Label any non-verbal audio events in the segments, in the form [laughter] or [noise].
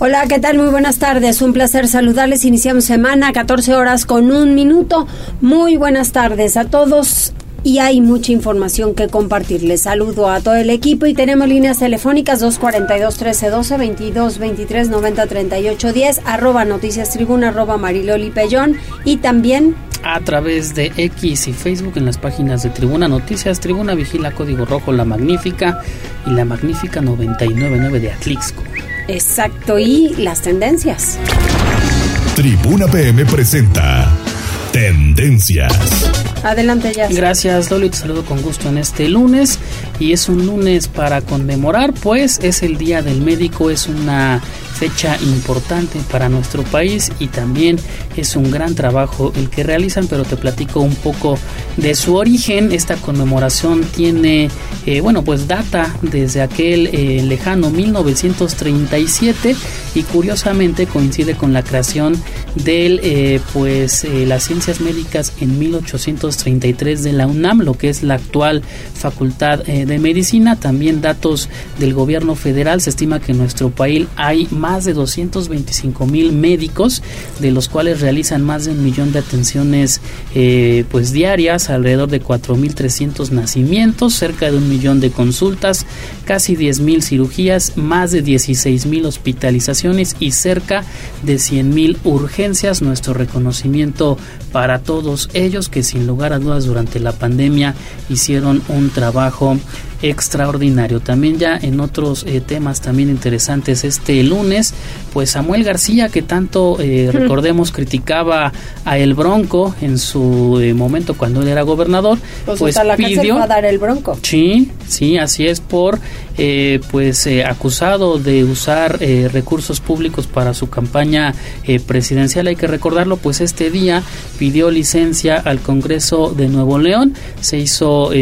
Hola, ¿qué tal? Muy buenas tardes. Un placer saludarles. Iniciamos semana, 14 horas con un minuto. Muy buenas tardes a todos. Y hay mucha información que compartirles. Saludo a todo el equipo y tenemos líneas telefónicas 242-1312, 22-23-90-38-10, arroba noticias tribuna, arroba mariloli pellón y también a través de X y Facebook en las páginas de Tribuna Noticias, Tribuna Vigila Código Rojo, La Magnífica y La Magnífica 999 de Atlixco. Exacto, y las tendencias. Tribuna PM presenta Tendencias. Adelante, ya. Gracias, Loli. Te saludo con gusto en este lunes. Y es un lunes para conmemorar, pues es el Día del Médico. Es una fecha importante para nuestro país y también es un gran trabajo el que realizan, pero te platico un poco de su origen. Esta conmemoración tiene, eh, bueno, pues data desde aquel eh, lejano 1937 y curiosamente coincide con la creación de eh, pues las ciencias médicas en 1833 de la UNAM, lo que es la actual Facultad de Medicina. También datos del gobierno federal, se estima que en nuestro país hay más más de 225 mil médicos, de los cuales realizan más de un millón de atenciones eh, pues diarias, alrededor de 4.300 nacimientos, cerca de un millón de consultas, casi 10 mil cirugías, más de 16 mil hospitalizaciones y cerca de 100 mil urgencias. Nuestro reconocimiento para todos ellos que sin lugar a dudas durante la pandemia hicieron un trabajo extraordinario. También ya en otros eh, temas también interesantes este lunes, pues Samuel García que tanto eh, recordemos criticaba a el Bronco en su eh, momento cuando él era gobernador, pues, pues la pidió va a dar el Bronco. Sí, sí, así es por pues acusado de usar recursos públicos para su campaña presidencial. Hay que recordarlo, pues este día pidió licencia al Congreso de Nuevo León, se hizo,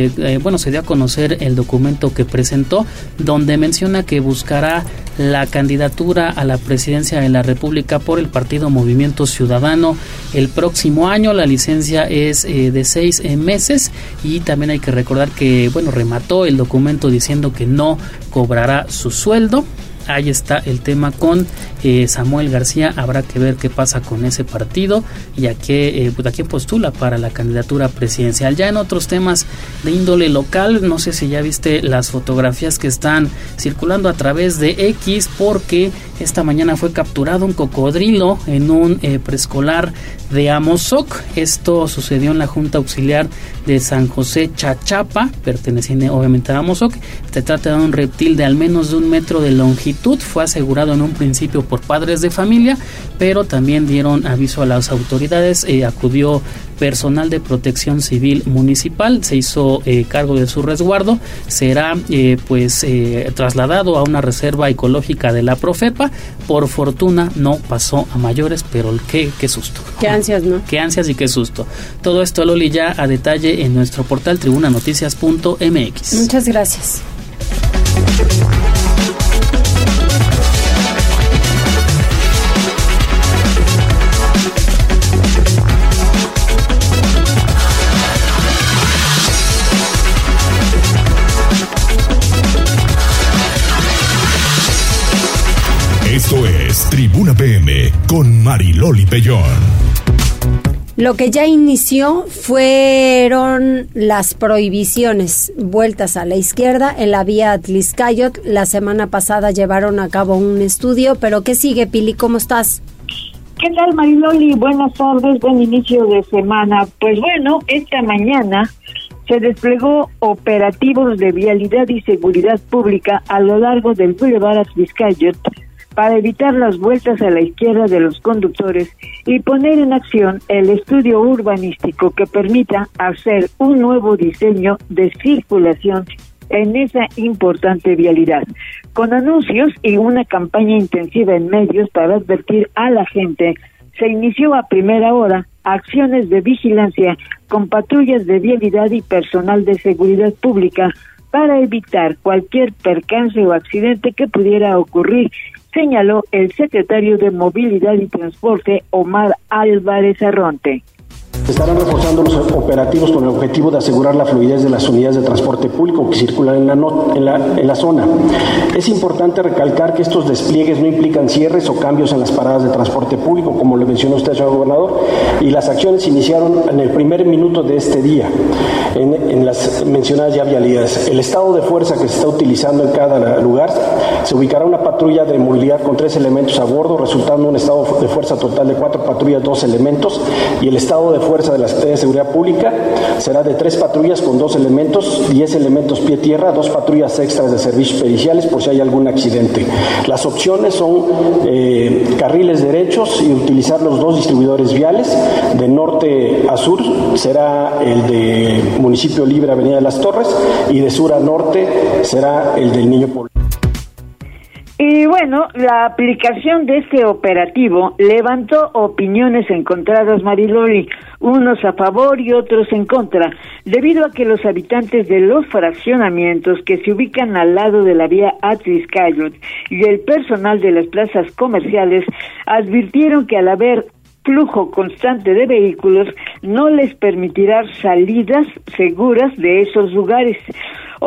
bueno, se dio a conocer el documento documento que presentó, donde menciona que buscará la candidatura a la presidencia de la República por el partido Movimiento Ciudadano el próximo año. La licencia es eh, de seis eh, meses y también hay que recordar que, bueno, remató el documento diciendo que no cobrará su sueldo ahí está el tema con eh, Samuel García. Habrá que ver qué pasa con ese partido y a qué, eh, a postula para la candidatura presidencial. Ya en otros temas de índole local, no sé si ya viste las fotografías que están circulando a través de X porque esta mañana fue capturado un cocodrilo en un eh, preescolar de Amozoc. Esto sucedió en la Junta Auxiliar de San José Chachapa, perteneciente obviamente a Amozoc. Se trata de un reptil de al menos de un metro de longitud. Fue asegurado en un principio por padres de familia, pero también dieron aviso a las autoridades. Eh, acudió personal de protección civil municipal, se hizo eh, cargo de su resguardo, será eh, pues eh, trasladado a una reserva ecológica de la Profepa. Por fortuna no pasó a mayores, pero qué, qué susto. Qué ansias, ¿no? Qué ansias y qué susto. Todo esto, Loli, ya a detalle en nuestro portal tribunanoticias.mx. Muchas gracias. 1 pm con Mariloli Pellón. Lo que ya inició fueron las prohibiciones vueltas a la izquierda en la vía Atliscayot. La semana pasada llevaron a cabo un estudio, pero ¿qué sigue, Pili? ¿Cómo estás? ¿Qué tal, Mariloli? Buenas tardes, buen inicio de semana. Pues bueno, esta mañana se desplegó operativos de vialidad y seguridad pública a lo largo del Boulevard Atliscayot para evitar las vueltas a la izquierda de los conductores y poner en acción el estudio urbanístico que permita hacer un nuevo diseño de circulación en esa importante vialidad, con anuncios y una campaña intensiva en medios para advertir a la gente se inició a primera hora acciones de vigilancia con patrullas de vialidad y personal de seguridad pública para evitar cualquier percance o accidente que pudiera ocurrir, señaló el secretario de Movilidad y Transporte Omar Álvarez Arronte. Se estarán reforzando los operativos con el objetivo de asegurar la fluidez de las unidades de transporte público que circulan en la, en, la, en la, zona. Es importante recalcar que estos despliegues no implican cierres o cambios en las paradas de transporte público, como le mencionó usted, señor gobernador, y las acciones iniciaron en el primer minuto de este día, en, en las mencionadas ya vialidades. El estado de fuerza que se está utilizando en cada lugar, se ubicará una patrulla de movilidad con tres elementos a bordo, resultando un estado de fuerza total de cuatro patrullas, dos elementos, y el estado de fuerza de la Secretaría de Seguridad Pública será de tres patrullas con dos elementos, diez elementos pie-tierra, dos patrullas extras de servicios periciales por si hay algún accidente. Las opciones son eh, carriles derechos y utilizar los dos distribuidores viales. De norte a sur será el de Municipio Libre Avenida de las Torres y de sur a norte será el del Niño Pueblo. Y bueno, la aplicación de este operativo levantó opiniones encontradas, Marilori, unos a favor y otros en contra, debido a que los habitantes de los fraccionamientos que se ubican al lado de la vía Atris Cayot y el personal de las plazas comerciales advirtieron que al haber flujo constante de vehículos no les permitirá salidas seguras de esos lugares.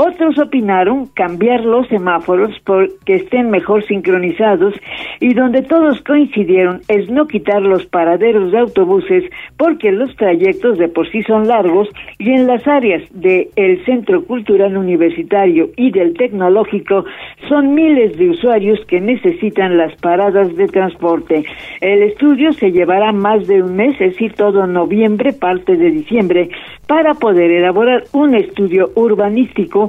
Otros opinaron cambiar los semáforos porque estén mejor sincronizados y donde todos coincidieron es no quitar los paraderos de autobuses porque los trayectos de por sí son largos y en las áreas del Centro Cultural Universitario y del Tecnológico son miles de usuarios que necesitan las paradas de transporte. El estudio se llevará más de un mes, es decir, todo noviembre, parte de diciembre, para poder elaborar un estudio urbanístico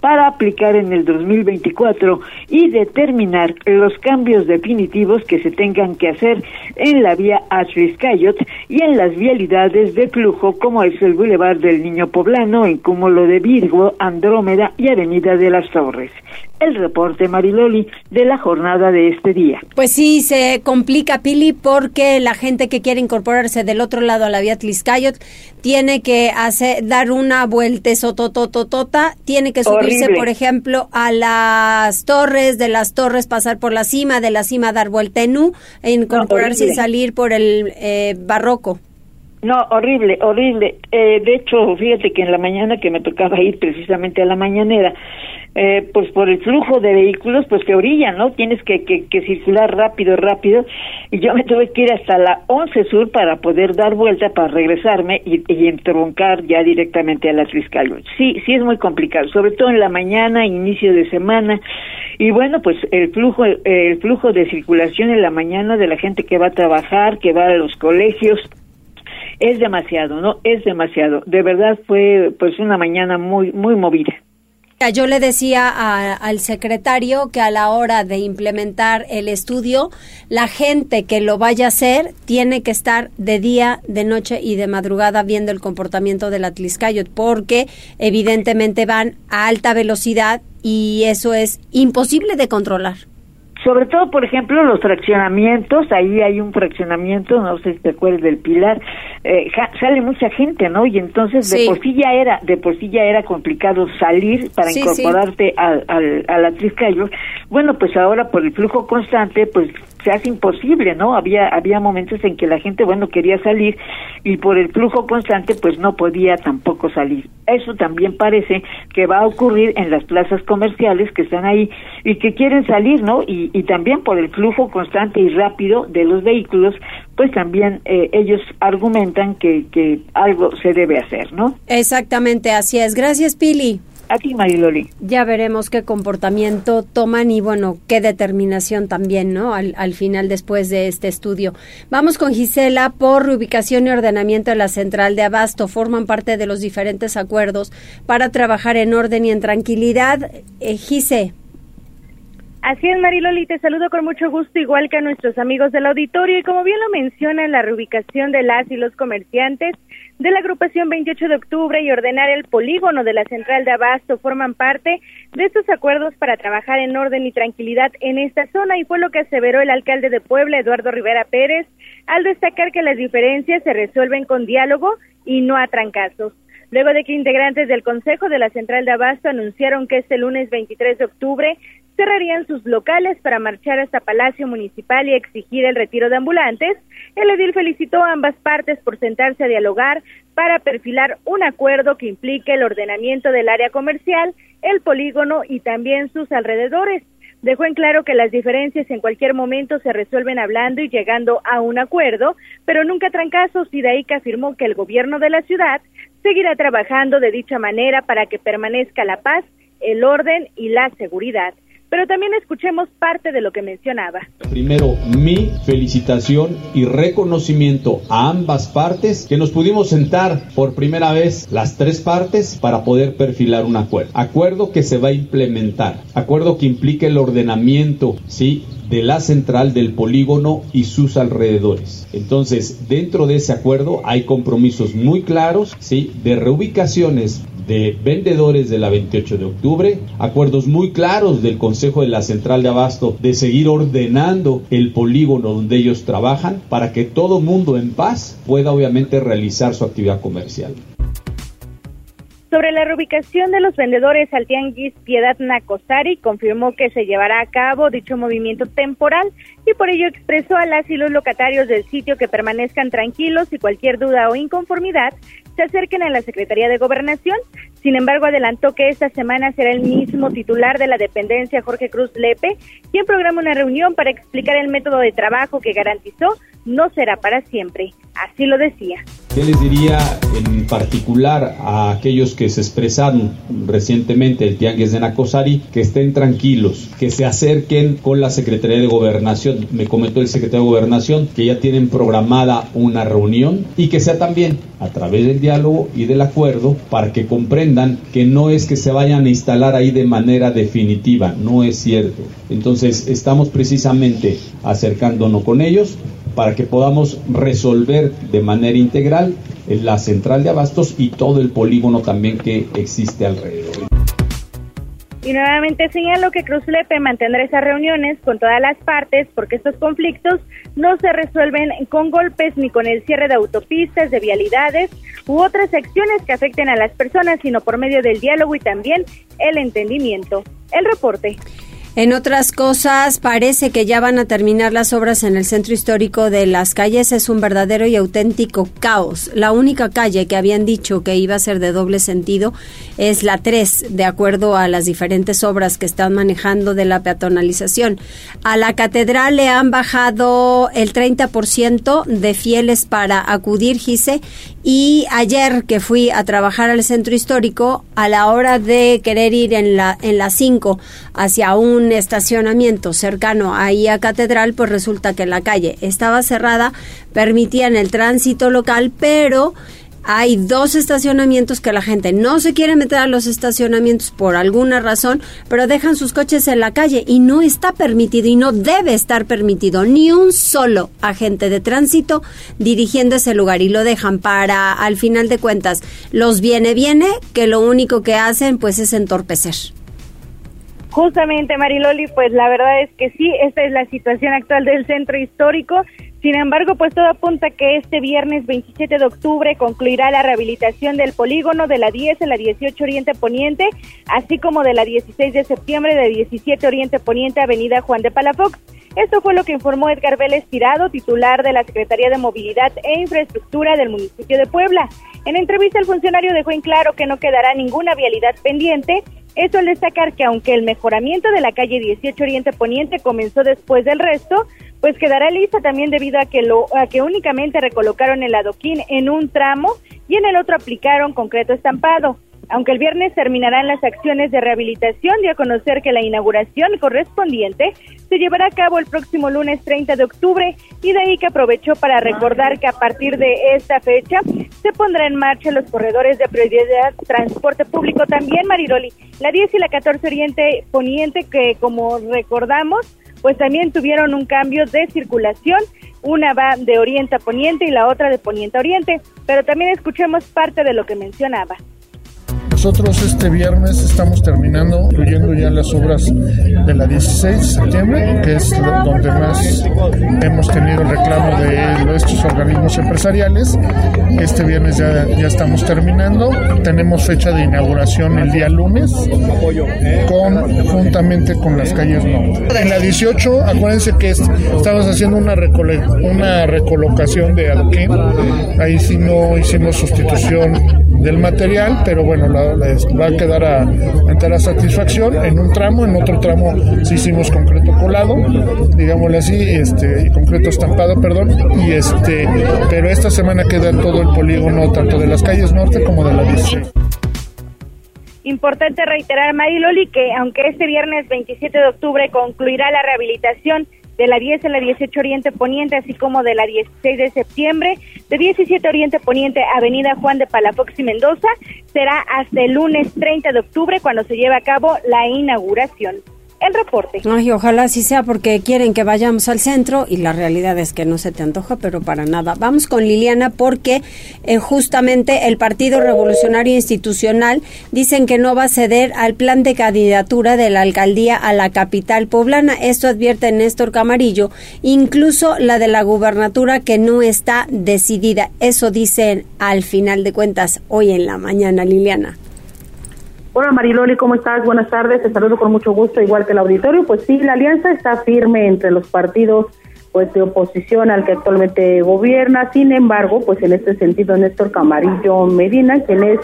para aplicar en el 2024 y determinar los cambios definitivos que se tengan que hacer en la vía Ashlis-Cayot y en las vialidades de flujo como es el Boulevard del Niño Poblano, en Cúmulo de Virgo, Andrómeda y Avenida de las Torres el reporte Mariloli de la jornada de este día. Pues sí, se complica Pili porque la gente que quiere incorporarse del otro lado a la vía Tliscayot tiene que hacer dar una vuelta sotototota, tiene que subirse por ejemplo a las torres, de las torres pasar por la cima, de la cima dar vuelta en U e incorporarse y salir por el eh, barroco. No, horrible, horrible. Eh, de hecho, fíjate que en la mañana que me tocaba ir precisamente a la mañanera, eh, pues por el flujo de vehículos, pues se orilla, ¿no? Tienes que, que, que, circular rápido, rápido. Y yo me tuve que ir hasta la 11 Sur para poder dar vuelta, para regresarme y, y entroncar ya directamente a la Triscal. Sí, sí es muy complicado, sobre todo en la mañana, inicio de semana. Y bueno, pues el flujo, el flujo de circulación en la mañana de la gente que va a trabajar, que va a los colegios, es demasiado, ¿no? Es demasiado. De verdad fue pues una mañana muy, muy movida. Yo le decía al secretario que a la hora de implementar el estudio, la gente que lo vaya a hacer tiene que estar de día, de noche y de madrugada viendo el comportamiento del Atliscayot, porque evidentemente van a alta velocidad y eso es imposible de controlar sobre todo, por ejemplo, los fraccionamientos, ahí hay un fraccionamiento, no sé si te acuerdas del Pilar, eh, sale mucha gente, ¿no? Y entonces de por sí ya era, de por sí ya era complicado salir para incorporarte Al, al, a la Triscayo. Bueno, pues ahora por el flujo constante, pues se hace imposible, ¿no? Había había momentos en que la gente, bueno, quería salir y por el flujo constante, pues no podía tampoco salir. Eso también parece que va a ocurrir en las plazas comerciales que están ahí y que quieren salir, ¿no? Y, y también por el flujo constante y rápido de los vehículos, pues también eh, ellos argumentan que, que algo se debe hacer, ¿no? Exactamente, así es. Gracias, Pili. A ti, Mariloli. Ya veremos qué comportamiento toman y, bueno, qué determinación también, ¿no? Al, al, final, después de este estudio. Vamos con Gisela por reubicación y ordenamiento de la central de Abasto. Forman parte de los diferentes acuerdos para trabajar en orden y en tranquilidad. Eh. Así es, Mariloli, te saludo con mucho gusto, igual que a nuestros amigos del auditorio. Y como bien lo menciona, la reubicación de las y los comerciantes de la agrupación 28 de octubre y ordenar el polígono de la central de Abasto forman parte de estos acuerdos para trabajar en orden y tranquilidad en esta zona y fue lo que aseveró el alcalde de Puebla, Eduardo Rivera Pérez, al destacar que las diferencias se resuelven con diálogo y no a trancazos. Luego de que integrantes del Consejo de la Central de Abasto anunciaron que este lunes 23 de octubre cerrarían sus locales para marchar hasta Palacio Municipal y exigir el retiro de ambulantes, el edil felicitó a ambas partes por sentarse a dialogar para perfilar un acuerdo que implique el ordenamiento del área comercial, el polígono y también sus alrededores. Dejó en claro que las diferencias en cualquier momento se resuelven hablando y llegando a un acuerdo, pero nunca trancazos y de ahí que afirmó que el gobierno de la ciudad seguirá trabajando de dicha manera para que permanezca la paz, el orden y la seguridad pero también escuchemos parte de lo que mencionaba. Primero, mi felicitación y reconocimiento a ambas partes que nos pudimos sentar por primera vez las tres partes para poder perfilar un acuerdo. Acuerdo que se va a implementar, acuerdo que implica el ordenamiento, ¿sí? de la central del polígono y sus alrededores. Entonces, dentro de ese acuerdo hay compromisos muy claros, ¿sí? De reubicaciones de vendedores de la 28 de octubre, acuerdos muy claros del Consejo de la Central de Abasto de seguir ordenando el polígono donde ellos trabajan para que todo mundo en paz pueda obviamente realizar su actividad comercial. Sobre la reubicación de los vendedores al Tianguis Piedad Nacosari, confirmó que se llevará a cabo dicho movimiento temporal y por ello expresó a las y los locatarios del sitio que permanezcan tranquilos y cualquier duda o inconformidad se acerquen a la Secretaría de Gobernación. Sin embargo, adelantó que esta semana será el mismo titular de la dependencia, Jorge Cruz Lepe, quien programa una reunión para explicar el método de trabajo que garantizó no será para siempre. Así lo decía. ¿Qué les diría en particular a aquellos que se expresaron recientemente el Tianguis de Nacosari? Que estén tranquilos, que se acerquen con la Secretaría de Gobernación. Me comentó el secretario de Gobernación que ya tienen programada una reunión y que sea también a través del diálogo y del acuerdo para que comprendan que no es que se vayan a instalar ahí de manera definitiva, no es cierto. Entonces estamos precisamente acercándonos con ellos para que podamos resolver de manera integral la central de abastos y todo el polígono también que existe alrededor. Y nuevamente señalo que Cruz Lepe mantendrá esas reuniones con todas las partes porque estos conflictos no se resuelven con golpes ni con el cierre de autopistas, de vialidades u otras acciones que afecten a las personas, sino por medio del diálogo y también el entendimiento. El reporte. En otras cosas, parece que ya van a terminar las obras en el centro histórico de las calles. Es un verdadero y auténtico caos. La única calle que habían dicho que iba a ser de doble sentido es la 3, de acuerdo a las diferentes obras que están manejando de la peatonalización. A la catedral le han bajado el 30% de fieles para acudir, Gise, y ayer que fui a trabajar al centro histórico, a la hora de querer ir en la en las 5 hacia un estacionamiento cercano ahí a Catedral, pues resulta que la calle estaba cerrada, permitían el tránsito local, pero hay dos estacionamientos que la gente no se quiere meter a los estacionamientos por alguna razón, pero dejan sus coches en la calle y no está permitido y no debe estar permitido ni un solo agente de tránsito dirigiendo ese lugar y lo dejan para, al final de cuentas, los viene viene que lo único que hacen pues es entorpecer. Justamente, Mariloli, pues la verdad es que sí, esta es la situación actual del centro histórico. Sin embargo, pues todo apunta que este viernes 27 de octubre concluirá la rehabilitación del polígono de la 10 a la 18 Oriente Poniente, así como de la 16 de septiembre de 17 Oriente Poniente Avenida Juan de Palafox. Esto fue lo que informó Edgar Vélez Tirado, titular de la Secretaría de Movilidad e Infraestructura del municipio de Puebla. En entrevista, el funcionario dejó en claro que no quedará ninguna vialidad pendiente. Esto al destacar que aunque el mejoramiento de la calle 18 Oriente Poniente comenzó después del resto, pues quedará lista también debido a que lo a que únicamente recolocaron el adoquín en un tramo y en el otro aplicaron concreto estampado. Aunque el viernes terminarán las acciones de rehabilitación, dio a conocer que la inauguración correspondiente se llevará a cabo el próximo lunes 30 de octubre y de ahí que aprovechó para recordar que a partir de esta fecha se pondrá en marcha los corredores de prioridad transporte público también, Mariroli, la 10 y la 14 Oriente Poniente que como recordamos pues también tuvieron un cambio de circulación. Una va de oriente a poniente y la otra de poniente a oriente. Pero también escuchemos parte de lo que mencionaba. Nosotros este viernes estamos terminando, incluyendo ya las obras de la 16 de septiembre, que es donde más hemos tenido el reclamo de estos organismos empresariales. Este viernes ya, ya estamos terminando. Tenemos fecha de inauguración el día lunes, con, juntamente con las calles no. En la 18, acuérdense que estamos haciendo una, una recolocación de adoquín. Ahí sí no hicimos sustitución del material, pero bueno, la, va a quedar a, entera satisfacción en un tramo, en otro tramo sí hicimos concreto colado, digámosle así, este, concreto estampado, perdón, y este, pero esta semana queda todo el polígono tanto de las calles norte como de la 16. Importante reiterar, Mariloli, que aunque este viernes 27 de octubre concluirá la rehabilitación de la 10 a la 18 Oriente Poniente, así como de la 16 de septiembre, de 17 Oriente Poniente, Avenida Juan de Palafox y Mendoza, será hasta el lunes 30 de octubre cuando se lleve a cabo la inauguración el reporte. Ay, ojalá así sea porque quieren que vayamos al centro y la realidad es que no se te antoja, pero para nada. Vamos con Liliana porque eh, justamente el Partido Revolucionario Institucional dicen que no va a ceder al plan de candidatura de la alcaldía a la capital poblana. Esto advierte Néstor Camarillo, incluso la de la gubernatura que no está decidida. Eso dicen al final de cuentas hoy en la mañana, Liliana. Hola Mariloli, ¿cómo estás? Buenas tardes, te saludo con mucho gusto, igual que el auditorio. Pues sí, la alianza está firme entre los partidos pues de oposición al que actualmente gobierna. Sin embargo, pues en este sentido Néstor Camarillo Medina, quien es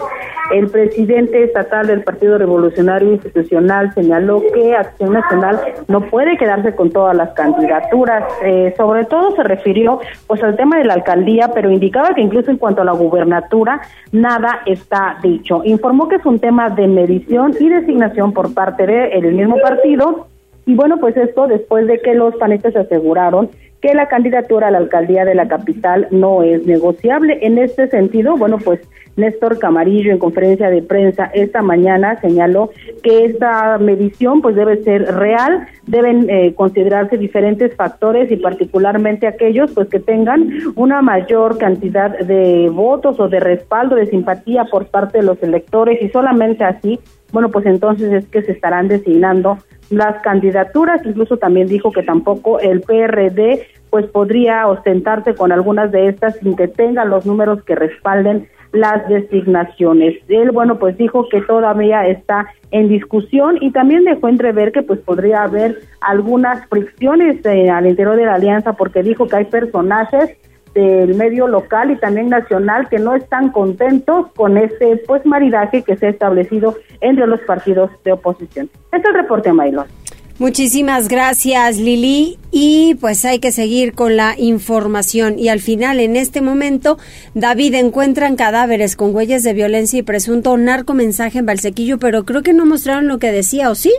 el presidente estatal del Partido Revolucionario Institucional, señaló que Acción Nacional no puede quedarse con todas las candidaturas. Eh, sobre todo se refirió pues al tema de la alcaldía, pero indicaba que incluso en cuanto a la gubernatura nada está dicho. Informó que es un tema de medición y designación por parte del mismo partido y bueno, pues esto después de que los panistas aseguraron que la candidatura a la alcaldía de la capital no es negociable. En este sentido, bueno, pues Néstor Camarillo en conferencia de prensa esta mañana señaló que esta medición pues debe ser real, deben eh, considerarse diferentes factores y particularmente aquellos pues que tengan una mayor cantidad de votos o de respaldo, de simpatía por parte de los electores y solamente así, bueno, pues entonces es que se estarán designando las candidaturas, incluso también dijo que tampoco el PRD pues podría ostentarse con algunas de estas sin que tengan los números que respalden las designaciones. Él, bueno, pues dijo que todavía está en discusión y también dejó entrever que pues podría haber algunas fricciones eh, al interior de la alianza porque dijo que hay personajes del medio local y también nacional que no están contentos con ese pues maridaje que se ha establecido entre los partidos de oposición. Este es el reporte, Maylon. Muchísimas gracias Lili y pues hay que seguir con la información y al final en este momento David encuentran cadáveres con huellas de violencia y presunto narcomensaje en Valsequillo pero creo que no mostraron lo que decía o sí.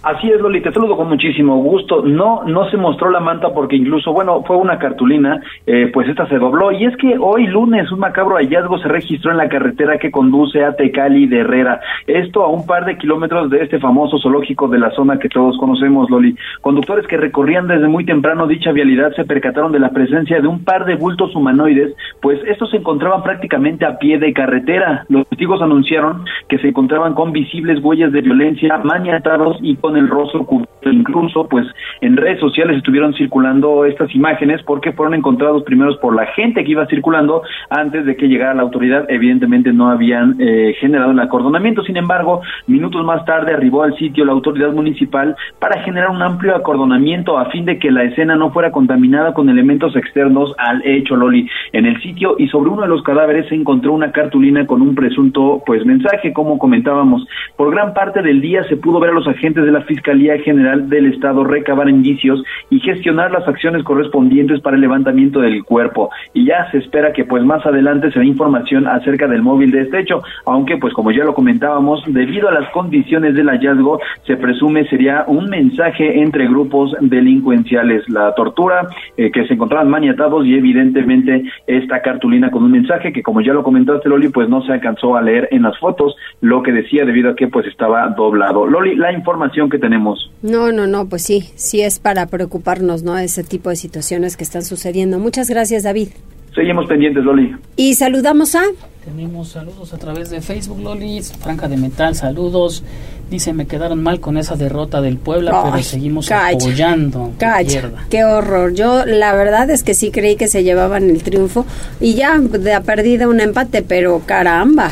Así es, Loli, te saludo con muchísimo gusto. No, no se mostró la manta porque incluso, bueno, fue una cartulina, eh, pues esta se dobló. Y es que hoy lunes un macabro hallazgo se registró en la carretera que conduce a Tecali de Herrera. Esto a un par de kilómetros de este famoso zoológico de la zona que todos conocemos, Loli. Conductores que recorrían desde muy temprano dicha vialidad se percataron de la presencia de un par de bultos humanoides, pues estos se encontraban prácticamente a pie de carretera. Los testigos anunciaron que se encontraban con visibles huellas de violencia, maniatados y el rostro cubierto. Incluso, pues, en redes sociales estuvieron circulando estas imágenes porque fueron encontrados primeros por la gente que iba circulando antes de que llegara la autoridad. Evidentemente no habían eh, generado el acordonamiento. Sin embargo, minutos más tarde arribó al sitio la autoridad municipal para generar un amplio acordonamiento a fin de que la escena no fuera contaminada con elementos externos al hecho Loli. En el sitio y sobre uno de los cadáveres se encontró una cartulina con un presunto, pues, mensaje, como comentábamos. Por gran parte del día se pudo ver a los agentes de la Fiscalía General del Estado recabar indicios y gestionar las acciones correspondientes para el levantamiento del cuerpo. Y ya se espera que pues más adelante se dé información acerca del móvil de este hecho, aunque pues como ya lo comentábamos, debido a las condiciones del hallazgo, se presume sería un mensaje entre grupos delincuenciales. La tortura, eh, que se encontraban maniatados y evidentemente esta cartulina con un mensaje que como ya lo comentaste Loli, pues no se alcanzó a leer en las fotos lo que decía debido a que pues estaba doblado. Loli, la información que tenemos. No, no, no, pues sí, sí es para preocuparnos, ¿no? Ese tipo de situaciones que están sucediendo. Muchas gracias, David. Seguimos pendientes, Loli. Y saludamos a... Tenemos saludos a través de Facebook, Lolis. Franca de Metal, saludos. Dice, me quedaron mal con esa derrota del Puebla, pero seguimos apoyando. Calla, qué horror. Yo la verdad es que sí creí que se llevaban el triunfo y ya de perdida un empate, pero caramba,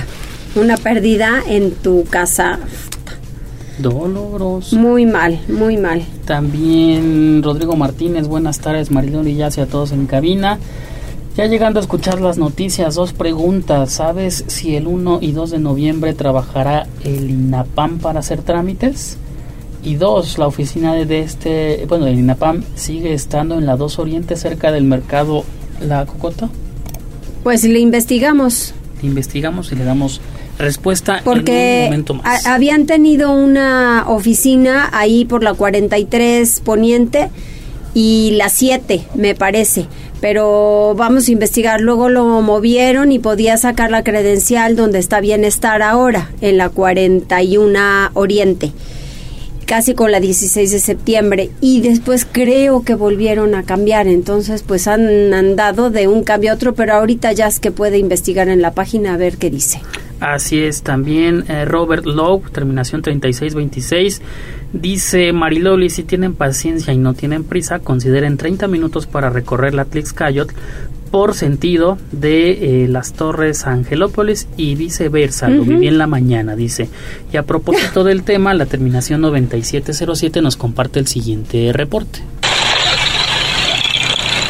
una pérdida en tu casa. Doloroso. Muy mal, muy mal. También Rodrigo Martínez, buenas tardes, Marilón y ya a todos en cabina. Ya llegando a escuchar las noticias, dos preguntas. ¿Sabes si el 1 y 2 de noviembre trabajará el INAPAM para hacer trámites? Y dos, la oficina de este, bueno, el INAPAM sigue estando en la 2 Oriente cerca del mercado La Cocota. Pues le investigamos. Le investigamos y le damos respuesta Porque en un momento más. habían tenido una oficina ahí por la 43 Poniente y la 7, me parece pero vamos a investigar. Luego lo movieron y podía sacar la credencial donde está bienestar ahora, en la 41 Oriente, casi con la 16 de septiembre. Y después creo que volvieron a cambiar, entonces pues han andado de un cambio a otro, pero ahorita ya es que puede investigar en la página a ver qué dice. Así es, también eh, Robert Lowe, terminación 3626, dice Mariloli, si tienen paciencia y no tienen prisa, consideren 30 minutos para recorrer la Tlixcayot por sentido de eh, las Torres Angelópolis y viceversa, lo viví en la mañana, dice. Y a propósito del tema, la terminación 9707 nos comparte el siguiente reporte.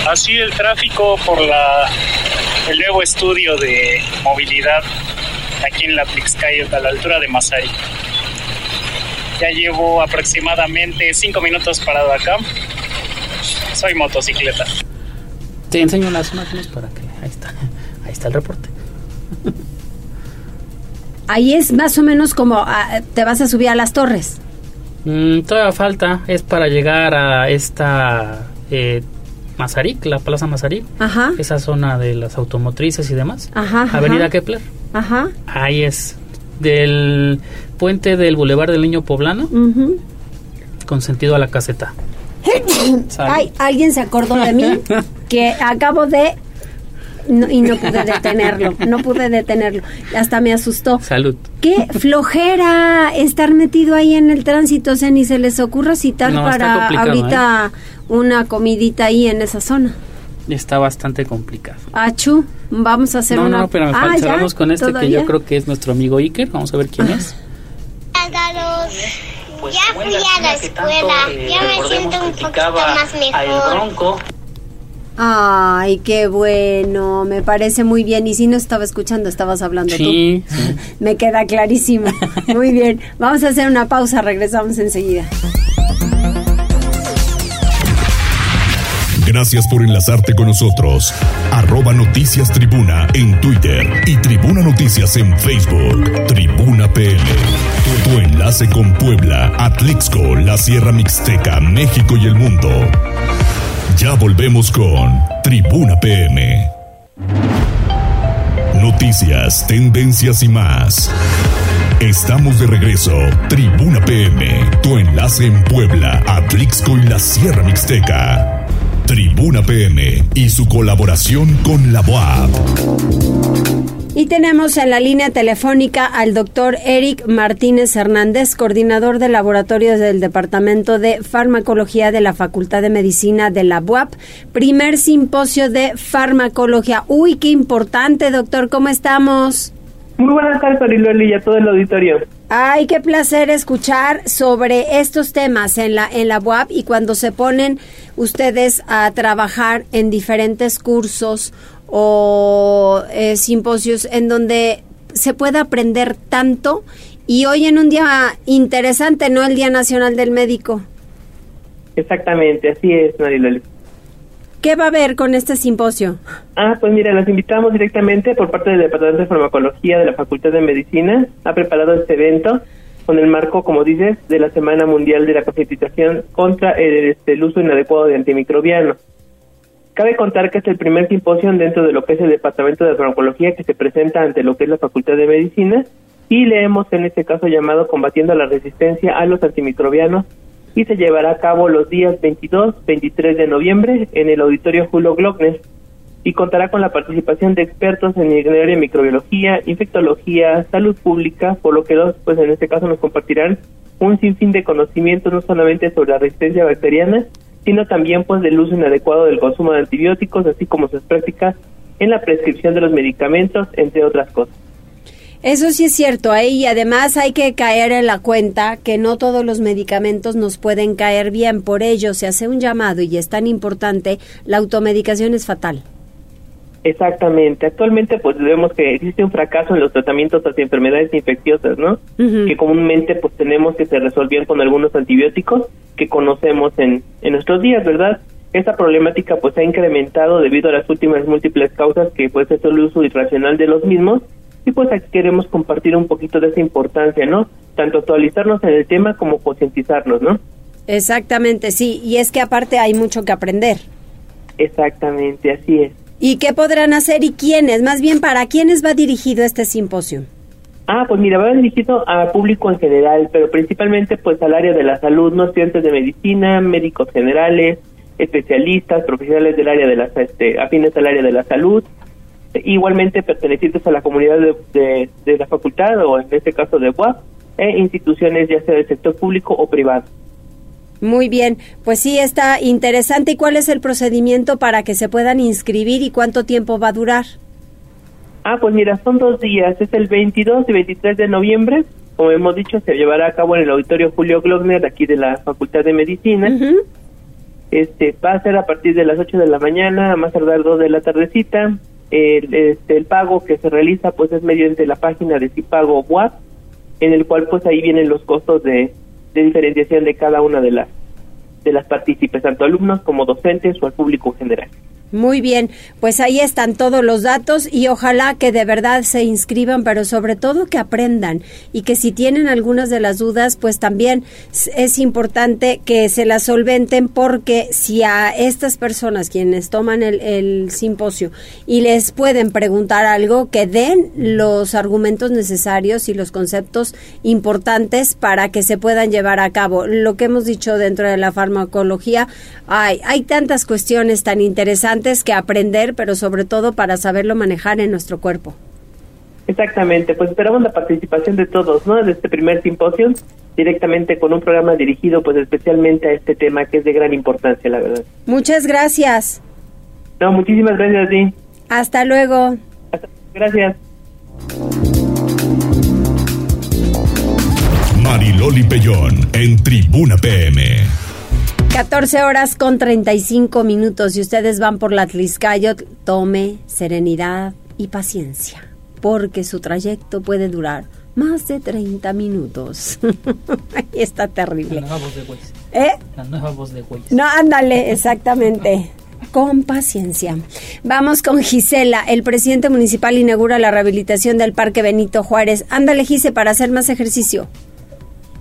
Así el tráfico por la, el nuevo estudio de movilidad aquí en la Tlixcayot, a la altura de Masari. Ya llevo aproximadamente cinco minutos parado acá. Soy motocicleta. Te enseño las imágenes para que... Ahí está. Ahí está el reporte. Ahí es más o menos como ah, te vas a subir a las torres. Mm, todavía falta. Es para llegar a esta... Eh, Mazarik, la Plaza Mazarik, Ajá. esa zona de las automotrices y demás. Ajá, Avenida Kepler. Ajá. Ahí es. Del puente del Boulevard del Niño Poblano, con sentido a la caseta. [coughs] Ay, alguien se acordó de mí [laughs] que acabo de y no pude detenerlo, no pude detenerlo, hasta me asustó. Salud. Qué flojera estar metido ahí en el tránsito, o sea, ni se les ocurra citar para ahorita ¿eh? una comidita ahí en esa zona. Está bastante complicado. Achu, vamos a hacer no, una... No, pero me ah, cerramos con este que yo creo que es nuestro amigo Iker. Vamos a ver quién es. Pues, ya fui a la escuela, eh, ya me siento un poquito más mejor. Ay, qué bueno, me parece muy bien. Y si no estaba escuchando, estabas hablando sí, tú. [laughs] Sí. me queda clarísimo. [laughs] Muy bien, vamos a hacer una pausa, regresamos enseguida. Gracias por enlazarte con nosotros. Arroba Noticias Tribuna en Twitter y Tribuna Noticias en Facebook. Tribuna. Tu, tu enlace con Puebla, Atlixco, la Sierra Mixteca, México y el mundo. Ya volvemos con Tribuna PM. Noticias, tendencias y más. Estamos de regreso. Tribuna PM, tu enlace en Puebla, Atlixco y la Sierra Mixteca. Tribuna PM y su colaboración con la BOAB. Y tenemos en la línea telefónica al doctor Eric Martínez Hernández, coordinador de laboratorios del Departamento de Farmacología de la Facultad de Medicina de la BUAP, primer simposio de farmacología. Uy, qué importante, doctor, ¿cómo estamos? Muy buenas tardes, Ariloli, y a todo el auditorio. Ay, qué placer escuchar sobre estos temas en la en la UAP y cuando se ponen ustedes a trabajar en diferentes cursos o eh, simposios en donde se puede aprender tanto y hoy en un día interesante, ¿no? El Día Nacional del Médico. Exactamente, así es, Mariloli. ¿Qué va a haber con este simposio? Ah, pues mira, los invitamos directamente por parte del Departamento de Farmacología de la Facultad de Medicina. Ha preparado este evento con el marco, como dices, de la Semana Mundial de la Concientización contra el, este, el uso inadecuado de antimicrobianos. Cabe contar que es el primer simposio dentro de lo que es el Departamento de Farmacología que se presenta ante lo que es la Facultad de Medicina y le hemos en este caso llamado Combatiendo la Resistencia a los Antimicrobianos y se llevará a cabo los días 22, 23 de noviembre en el Auditorio Julio Glockner. y contará con la participación de expertos en área de microbiología, infectología, salud pública, por lo que dos, pues en este caso nos compartirán un sinfín de conocimientos no solamente sobre la resistencia bacteriana, sino también pues del uso inadecuado del consumo de antibióticos, así como sus prácticas en la prescripción de los medicamentos, entre otras cosas. Eso sí es cierto, ¿eh? y además hay que caer en la cuenta que no todos los medicamentos nos pueden caer bien, por ello se hace un llamado y es tan importante, la automedicación es fatal. Exactamente. Actualmente, pues vemos que existe un fracaso en los tratamientos hacia enfermedades infecciosas, ¿no? Que comúnmente, pues tenemos que se resolvían con algunos antibióticos que conocemos en, en nuestros días, ¿verdad? Esta problemática, pues, ha incrementado debido a las últimas múltiples causas que, pues, es el uso irracional de los mismos. Y, pues, aquí queremos compartir un poquito de esa importancia, ¿no? Tanto actualizarnos en el tema como concientizarnos, ¿no? Exactamente, sí. Y es que aparte hay mucho que aprender. Exactamente, así es. ¿Y qué podrán hacer y quiénes? Más bien, ¿para quiénes va dirigido este simposio? Ah, pues mira, va dirigido a público en general, pero principalmente pues al área de la salud, no estudiantes de medicina, médicos generales, especialistas, profesionales del área de las, este, afines al área de la salud, igualmente pertenecientes a la comunidad de, de, la facultad o en este caso de UAP, e instituciones ya sea del sector público o privado. Muy bien, pues sí, está interesante. ¿Y cuál es el procedimiento para que se puedan inscribir y cuánto tiempo va a durar? Ah, pues mira, son dos días, es el 22 y 23 de noviembre. Como hemos dicho, se llevará a cabo en el auditorio Julio Glockner, aquí de la Facultad de Medicina. Este va a ser a partir de las 8 de la mañana, a más tardar 2 de la tardecita. El, este, el pago que se realiza pues es mediante la página de Cipago WAP, en el cual pues ahí vienen los costos de, de diferenciación de cada una de las de las partícipes, tanto alumnos como docentes o al público general. Muy bien, pues ahí están todos los datos y ojalá que de verdad se inscriban, pero sobre todo que aprendan y que si tienen algunas de las dudas, pues también es importante que se las solventen porque si a estas personas quienes toman el, simposio y les pueden preguntar algo, que den los argumentos necesarios y los conceptos importantes para que se puedan llevar a cabo. Lo que hemos dicho dentro de la farmacología, hay, hay tantas cuestiones tan interesantes que aprender, pero sobre todo para saberlo manejar en nuestro cuerpo. Exactamente, pues esperamos la participación de todos, ¿no? De este primer simposio, directamente con un programa dirigido pues especialmente a este tema que es de gran importancia, la verdad. Muchas gracias. No, muchísimas gracias a ti. Hasta luego. gracias. Mariloli Pellón en Tribuna PM. 14 horas con 35 minutos y ustedes van por la Tliscayo, tome serenidad y paciencia, porque su trayecto puede durar más de 30 minutos. [laughs] Está terrible. La nueva voz de Weiss. ¿Eh? La nueva voz de Weiss. No, ándale, exactamente. Con paciencia. Vamos con Gisela. El presidente municipal inaugura la rehabilitación del Parque Benito Juárez. Ándale, Gise, para hacer más ejercicio.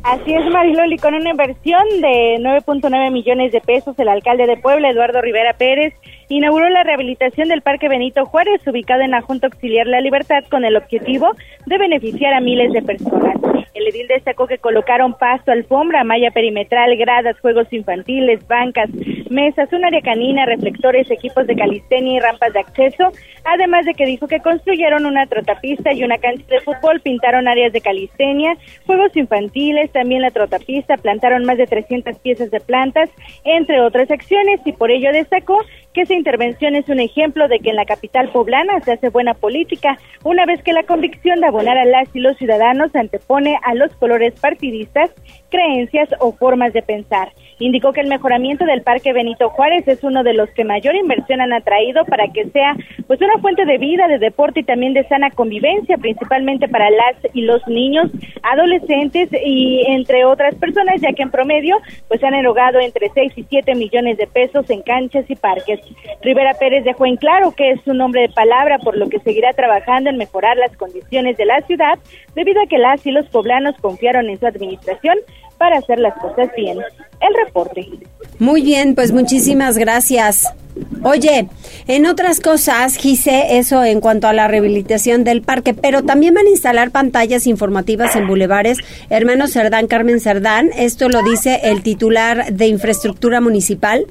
Así es, Mariloli, con una inversión de 9.9 millones de pesos, el alcalde de Puebla, Eduardo Rivera Pérez, inauguró la rehabilitación del Parque Benito Juárez, ubicado en la Junta Auxiliar La Libertad, con el objetivo de beneficiar a miles de personas. El edil destacó que colocaron pasto, alfombra, malla perimetral, gradas, juegos infantiles, bancas, mesas, un área canina, reflectores, equipos de calistenia y rampas de acceso, además de que dijo que construyeron una trotapista y una cancha de fútbol, pintaron áreas de calistenia, juegos infantiles, también la trotapista, plantaron más de 300 piezas de plantas, entre otras acciones, y por ello destacó que esa intervención es un ejemplo de que en la capital poblana se hace buena política, una vez que la convicción de abonar a las y los ciudadanos antepone a los colores partidistas, creencias o formas de pensar. Indicó que el mejoramiento del Parque Benito Juárez es uno de los que mayor inversión han atraído para que sea pues una fuente de vida, de deporte y también de sana convivencia, principalmente para las y los niños, adolescentes y entre otras personas, ya que en promedio pues han erogado entre 6 y 7 millones de pesos en canchas y parques. Rivera Pérez dejó en claro que es un hombre de palabra, por lo que seguirá trabajando en mejorar las condiciones de la ciudad, debido a que las y los poblanos confiaron en su administración para hacer las cosas bien. El reporte. Muy bien, pues muchísimas gracias. Oye, en otras cosas, Gise, eso en cuanto a la rehabilitación del parque, pero también van a instalar pantallas informativas en bulevares. Hermano Cerdán, Carmen Cerdán, esto lo dice el titular de infraestructura municipal.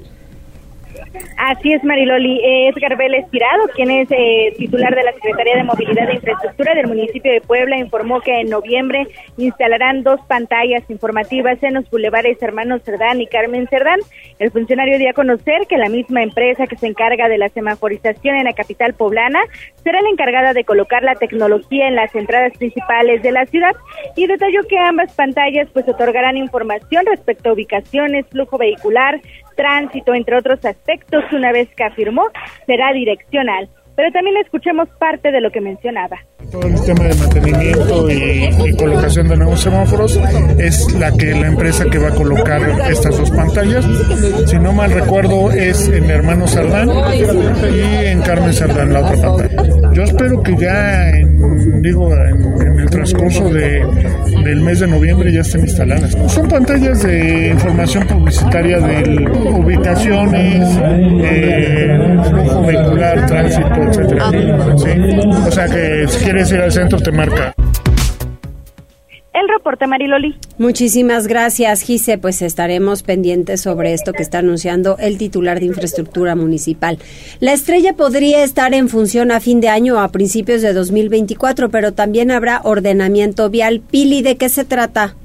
Así es, Mariloli. Eh, Edgar Vélez Tirado, quien es eh, titular de la Secretaría de Movilidad e Infraestructura del municipio de Puebla, informó que en noviembre instalarán dos pantallas informativas en los bulevares Hermanos Cerdán y Carmen Cerdán. El funcionario dio a conocer que la misma empresa que se encarga de la semaforización en la capital poblana será la encargada de colocar la tecnología en las entradas principales de la ciudad y detalló que ambas pantallas pues otorgarán información respecto a ubicaciones, flujo vehicular, tránsito, entre otros aspectos, una vez que afirmó, será direccional. Pero también escuchemos parte de lo que mencionaba. Todo el tema de mantenimiento y, colocación de nuevos semáforos es la que la empresa que va a colocar estas dos pantallas. Si no mal recuerdo es en Hermano Sardán y en Carmen Sardán la otra pantalla. Yo espero que ya en, digo en, el transcurso de, del mes de noviembre ya estén instaladas. Son pantallas de información publicitaria de ubicaciones, eh, O sea que si quieres ir al centro te marca. El reporte, Mariloli. Muchísimas gracias, Gise. Pues estaremos pendientes sobre esto que está anunciando el titular de infraestructura municipal. La estrella podría estar en función a fin de año o a principios de 2024, pero también habrá ordenamiento vial. Pili, ¿de qué se trata?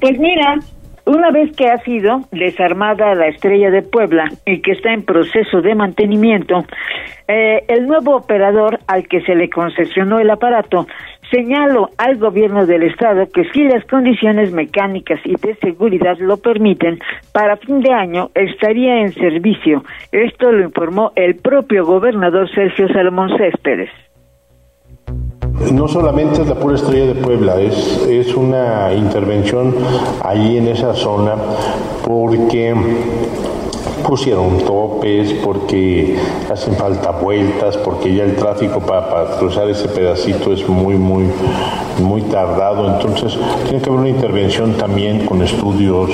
Pues mira, una vez que ha sido desarmada la estrella de Puebla y que está en proceso de mantenimiento, eh, el nuevo operador al que se le concesionó el aparato señaló al gobierno del estado que si las condiciones mecánicas y de seguridad lo permiten, para fin de año estaría en servicio. Esto lo informó el propio gobernador Sergio Salomón Céspedes. No solamente es la pura estrella de Puebla, es, es una intervención ahí en esa zona porque pusieron topes, porque hacen falta vueltas, porque ya el tráfico para, cruzar ese pedacito es muy, muy, muy tardado. Entonces, tiene que haber una intervención también con estudios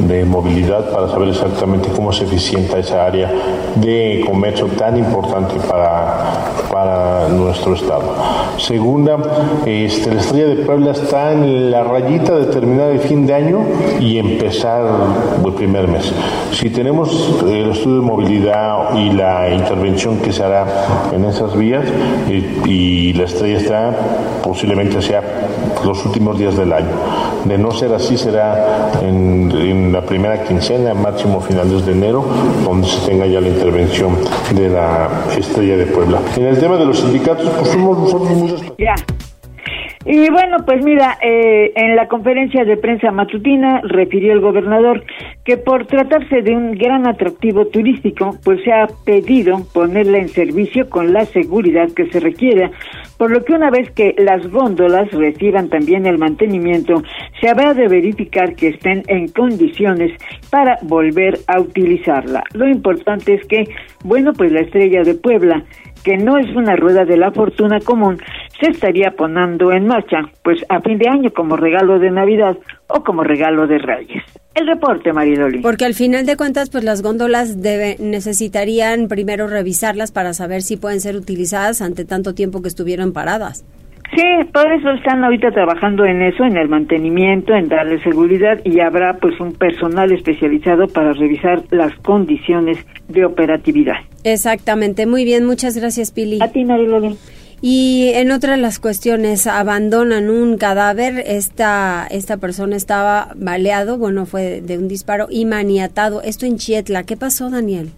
de movilidad para saber exactamente cómo se eficienta esa área de comercio tan importante para, para nuestro estado. Segunda, este, la estrella de Puebla está en la rayita de terminar el fin de año y empezar el primer mes. Si tenemos el estudio de movilidad y la intervención que se hará en esas vías y, la estrella está posiblemente sea los últimos días del año. De no ser así será en, la primera quincena, máximo finales de enero, donde se tenga ya la intervención de la estrella de Puebla. En el tema de los sindicatos, pues somos nosotros muy y bueno, pues mira, eh, en la conferencia de prensa matutina refirió el gobernador que por tratarse de un gran atractivo turístico, pues se ha pedido ponerla en servicio con la seguridad que se requiere, por lo que una vez que las góndolas reciban también el mantenimiento, se habrá de verificar que estén en condiciones para volver a utilizarla. Lo importante es que, bueno, pues la estrella de Puebla que no es una rueda de la fortuna común, se estaría poniendo en marcha, pues a fin de año como regalo de Navidad o como regalo de Reyes. El reporte, Maridoli. Porque al final de cuentas, pues las góndolas debe, necesitarían primero revisarlas para saber si pueden ser utilizadas ante tanto tiempo que estuvieron paradas. Sí, por eso están ahorita trabajando en eso, en el mantenimiento, en darle seguridad y habrá pues un personal especializado para revisar las condiciones de operatividad. Exactamente, muy bien, muchas gracias Pili. A ti, Mariloli. Y en otra de las cuestiones, abandonan un cadáver, esta, esta persona estaba baleado, bueno, fue de un disparo y maniatado. Esto en Chietla, ¿qué pasó, Daniel?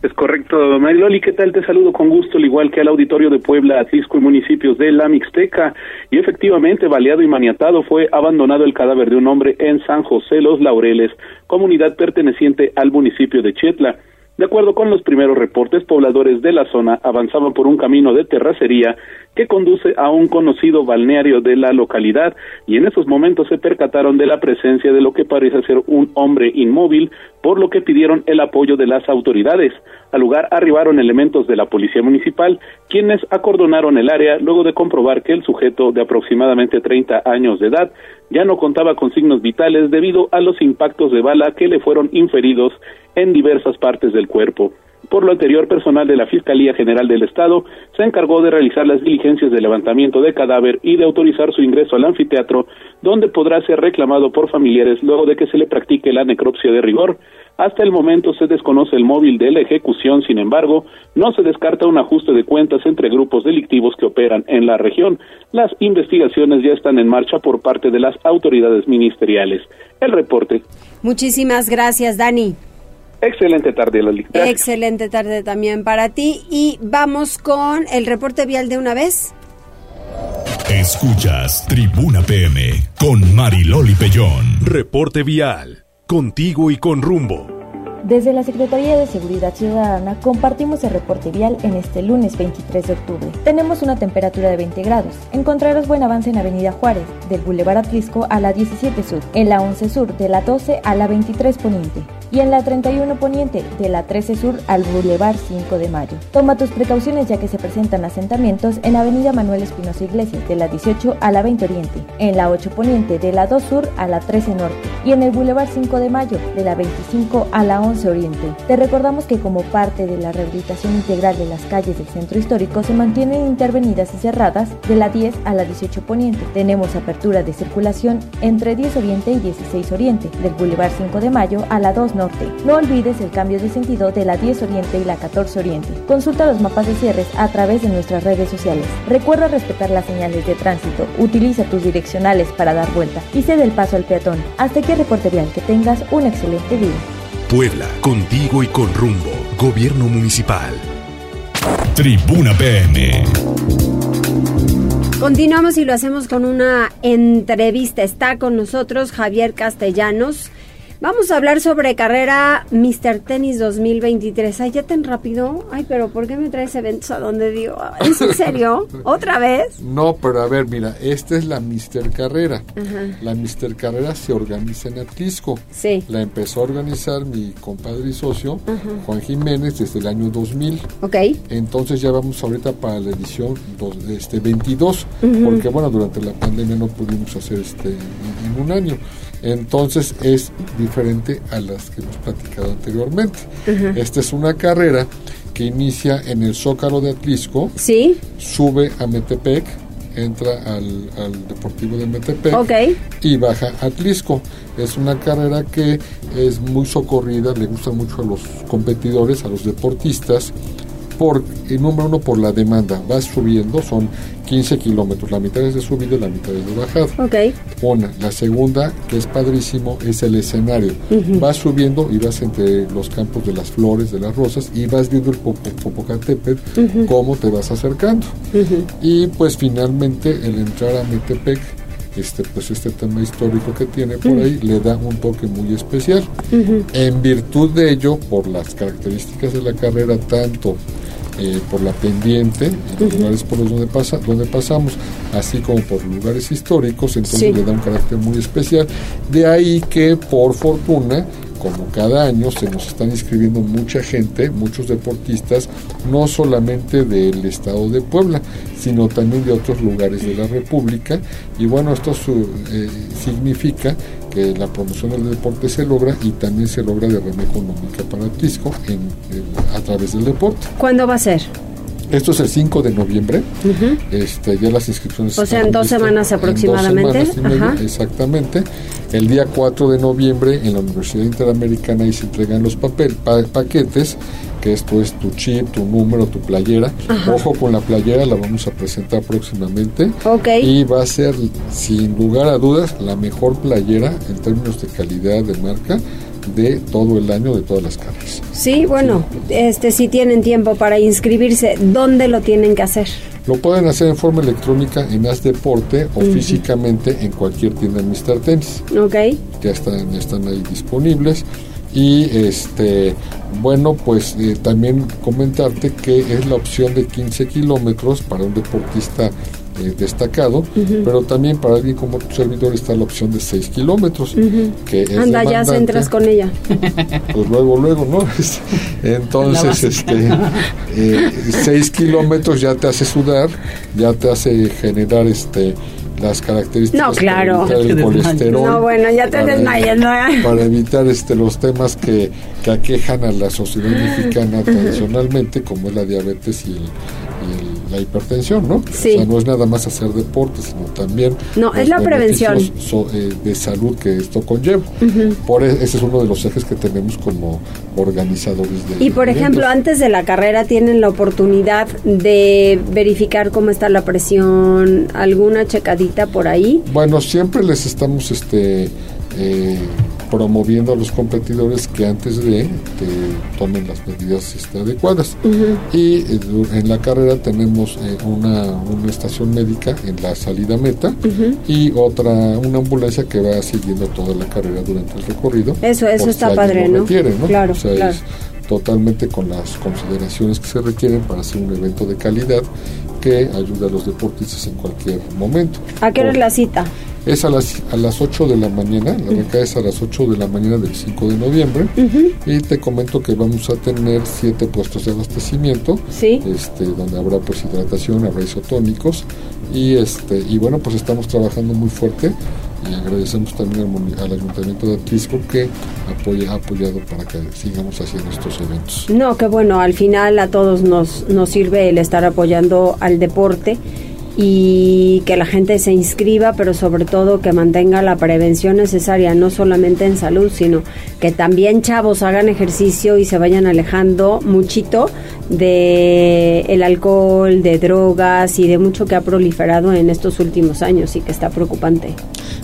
Es correcto, Mariloli, ¿qué tal? Te saludo con gusto, al igual que al auditorio de Puebla, Atlisco y municipios de la Mixteca. Y efectivamente, baleado y maniatado, fue abandonado el cadáver de un hombre en San José Los Laureles, comunidad perteneciente al municipio de Chetla. De acuerdo con los primeros reportes, pobladores de la zona avanzaban por un camino de terracería que conduce a un conocido balneario de la localidad y en esos momentos se percataron de la presencia de lo que parece ser un hombre inmóvil, por lo que pidieron el apoyo de las autoridades. Al lugar arribaron elementos de la policía municipal, quienes acordonaron el área luego de comprobar que el sujeto de aproximadamente 30 años de edad ya no contaba con signos vitales debido a los impactos de bala que le fueron inferidos en diversas partes del cuerpo. Por lo anterior, personal de la Fiscalía General del Estado se encargó de realizar las diligencias de levantamiento de cadáver y de autorizar su ingreso al anfiteatro, donde podrá ser reclamado por familiares luego de que se le practique la necropsia de rigor. Hasta el momento se desconoce el móvil de la ejecución, sin embargo, no se descarta un ajuste de cuentas entre grupos delictivos que operan en la región. Las investigaciones ya están en marcha por parte de las autoridades ministeriales. El reporte. Muchísimas gracias, Dani. Excelente tarde, Lali. Excelente tarde también para ti. Y vamos con el reporte vial de una vez. Escuchas Tribuna PM con Mariloli Pellón. Reporte vial. Contigo y con rumbo. Desde la Secretaría de Seguridad Ciudadana compartimos el reporte vial en este lunes 23 de octubre. Tenemos una temperatura de 20 grados. Encontrarás buen avance en Avenida Juárez, del Boulevard Atlisco a la 17 Sur, en la 11 Sur, de la 12 a la 23 Poniente, y en la 31 Poniente, de la 13 Sur al Boulevard 5 de Mayo. Toma tus precauciones ya que se presentan asentamientos en Avenida Manuel Espinosa Iglesias, de la 18 a la 20 Oriente, en la 8 Poniente, de la 2 Sur a la 13 Norte, y en el Boulevard 5 de Mayo, de la 25 a la 11 Oriente. Te recordamos que como parte de la rehabilitación integral de las calles del centro histórico se mantienen intervenidas y cerradas de la 10 a la 18 Poniente. Tenemos apertura de circulación entre 10 Oriente y 16 Oriente, del Boulevard 5 de Mayo a la 2 Norte. No olvides el cambio de sentido de la 10 Oriente y la 14 Oriente. Consulta los mapas de cierres a través de nuestras redes sociales. Recuerda respetar las señales de tránsito, utiliza tus direccionales para dar vuelta y cede el paso al peatón. Hasta que reporte bien que tengas un excelente día. Puebla, contigo y con rumbo. Gobierno Municipal. Tribuna PM. Continuamos y lo hacemos con una entrevista. Está con nosotros Javier Castellanos. Vamos a hablar sobre carrera Mr. Tennis 2023. Ay, ya tan rápido. Ay, pero ¿por qué me traes eventos a donde digo? ¿Es en serio? [laughs] ¿Otra vez? No, pero a ver, mira, esta es la Mr. Carrera. La Mr. Carrera se organiza en Atlisco. Sí. La empezó a organizar mi compadre y socio, Juan Jiménez, desde el año 2000. Ok. Entonces ya vamos ahorita para la edición dos, este 22, Ujú. porque bueno, durante la pandemia no pudimos hacer este en, en un año. Entonces es diferente a las que hemos platicado anteriormente. Esta es una carrera que inicia en el Zócalo de Atlisco, Sí. sube a Metepec, entra al, al Deportivo de Metepec y baja a Atlisco. Es una carrera que es muy socorrida, le gusta mucho a los competidores, a los deportistas, por, número uno por la demanda. Va subiendo, son 15 kilómetros, la mitad es de subida y la mitad es de bajada. Ok. Una. La segunda, que es padrísimo, es el escenario. Vas subiendo y vas entre los campos de las flores, de las rosas, y vas viendo el Popo- Popocatépetl, cómo te vas acercando. Y pues finalmente el entrar a Metepec, este, pues este tema histórico que tiene por ahí, le da un toque muy especial. En virtud de ello, por las características de la carrera, tanto eh, por la pendiente, los lugares por los donde, pasa, donde pasamos, así como por lugares históricos, entonces Sí. le da un carácter muy especial. De ahí que, por fortuna, como cada año se nos están inscribiendo mucha gente, muchos deportistas, no solamente del estado de Puebla, sino también de otros lugares de la República. Y bueno, esto su- eh, significa que la promoción del deporte se logra y también se logra de rama económica para Atlisco en, en- a través del deporte. ¿Cuándo va a ser? Esto es el 5 de noviembre. este, ya las inscripciones O sea, están en dos listas. semanas En dos aproximadamente. semanas y media, Ajá. exactamente. El día 4 de noviembre en la Universidad Interamericana y se entregan los papel, pa- paquetes, que esto es tu chip, tu número, tu playera. Ajá. Ojo con la playera, la vamos a presentar próximamente. Ok. Y va a ser, sin lugar a dudas, la mejor playera en términos de calidad de marca de todo el año, de todas las carreras. Sí, bueno, este si tienen tiempo para inscribirse, ¿dónde lo tienen que hacer? Lo pueden hacer en forma electrónica en As Deporte o físicamente en cualquier tienda de Mr. Tennis. Ok. Ya están, están ahí disponibles. Y este, bueno, pues eh, también comentarte que es la opción de 15 kilómetros para un deportista eh, destacado, pero también para alguien como tu servidor está la opción de 6 kilómetros, Ujú. que es Anda, ya entras con ella. [laughs] Pues luego, luego, ¿no? [laughs] Entonces, este, eh, seis kilómetros ya te hace sudar, ya te hace generar este las características No, claro. para evitar el colesterol. No, bueno, ya te para- desmayas, ¿no? Para evitar este los temas que, que aquejan a la sociedad mexicana tradicionalmente, como es la diabetes y el- la hipertensión, ¿no? Sí. O sea, no es nada más hacer deporte, sino también No, es la prevención. so- eh, de salud que esto conlleva. Ujú. Por e- ese es uno de los ejes que tenemos como organizadores de Y por ejemplo, antes de la carrera tienen la oportunidad de verificar cómo está la presión, alguna checadita por ahí. Bueno, siempre les estamos este eh, promoviendo a los competidores que antes de que tomen las medidas este, adecuadas. Y eh, en la carrera tenemos eh, una, una estación médica en la salida meta y otra, una ambulancia que va siguiendo toda la carrera durante el recorrido. Eso, eso está padre, ¿no? requiere, ¿no? Claro, O sea, claro. es totalmente con las consideraciones que se requieren para hacer un evento de calidad que ayude a los deportistas en cualquier momento. ¿A qué hora es la cita? Es a las, a las 8 de la mañana, la arrancada es a las 8 de la mañana del 5 de noviembre. Y te comento que vamos a tener siete puestos de abastecimiento, este, donde habrá pues hidratación, habrá isotónicos. Y este y bueno pues estamos trabajando muy fuerte y agradecemos también al, ayuntamiento de Atlisco que apoya, ha apoyado para que sigamos haciendo estos eventos. No, que bueno, al final a todos nos, nos sirve el estar apoyando al deporte y que la gente se inscriba, pero sobre todo que mantenga la prevención necesaria, no solamente en salud, sino que también chavos hagan ejercicio y se vayan alejando muchito de el alcohol, de drogas y de mucho que ha proliferado en estos últimos años y que está preocupante.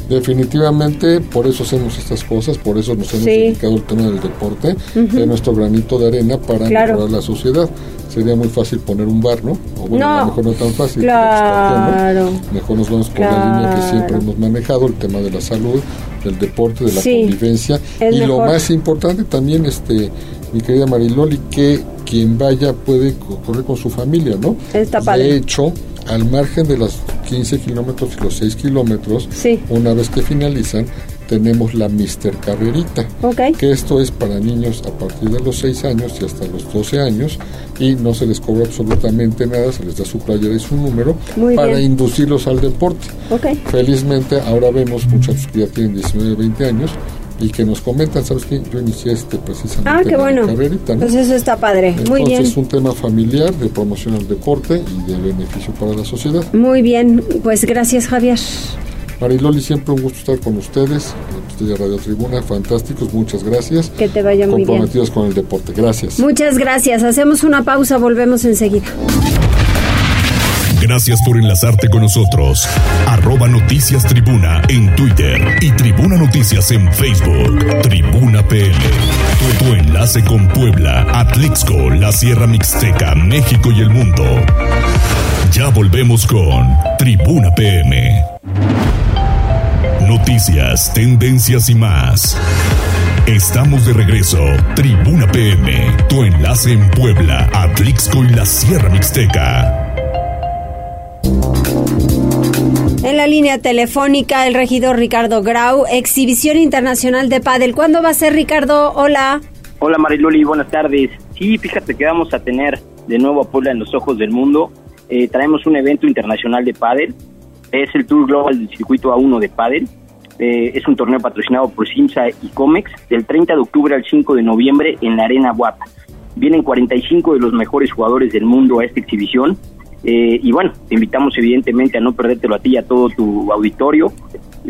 Definitivamente, por eso hacemos estas cosas, por eso nos hemos Sí. dedicado al tema del deporte, Ujú. es nuestro granito de arena para Claro. mejorar la sociedad. Sería muy fácil poner un bar, ¿no? O bueno, a No. lo mejor no tan fácil. Claro. Mejor nos vamos por la línea que siempre hemos manejado, el tema de la salud, del deporte, de la Sí. convivencia. Y lo más importante también, este mi querida Mariloli, que quien vaya puede co- correr con su familia, ¿no? Está padre. De hecho, al margen de los 15 kilómetros y los 6 kilómetros, una vez que finalizan, tenemos la Mister Carrerita. Que esto es para niños a partir de los 6 años y hasta los 12 años y no se les cobra absolutamente nada, se les da su playera y su número Muy para bien. inducirlos al deporte. Ok. Felizmente ahora vemos muchachos que ya tienen 19, 20 años y que nos comentan, ¿sabes qué? Yo inicié este precisamente Ah, qué bueno. carrerita, ¿no? Pues eso está padre. Muy Entonces bien. es un tema familiar de promoción al deporte y de beneficio para la sociedad. Muy bien, pues gracias Javier. Mariloli, siempre un gusto estar con ustedes, usted de Radio Tribuna, fantásticos, muchas gracias. Que te vaya muy bien. Comprometidos con el deporte, gracias. Muchas gracias. Hacemos una pausa, volvemos enseguida. Gracias por enlazarte con nosotros. Arroba Noticias Tribuna en Twitter y Tribuna Noticias en Facebook. Tribuna PM. Tu, tu enlace con Puebla, Atlixco, la Sierra Mixteca, México y el mundo. Ya volvemos con Tribuna PM. Noticias, tendencias y más. Estamos de regreso. Tribuna PM, tu enlace en Puebla, Atlixco y la Sierra Mixteca. En la línea telefónica, el regidor Ricardo Grau, exhibición internacional de pádel. ¿Cuándo va a ser, Ricardo? Hola. Hola Mariloli, buenas tardes. Sí, fíjate que vamos a tener de nuevo a Puebla en los ojos del mundo. Eh, traemos un evento internacional de pádel. Es el Tour Global del Circuito A1 de pádel. Eh, es un torneo patrocinado por Simsa y Comex del 30 de octubre al 5 de noviembre en la Arena Guapa. Vienen 45 de los mejores jugadores del mundo a esta exhibición. Eh, y bueno, te invitamos evidentemente a no perdértelo a ti y a todo tu auditorio.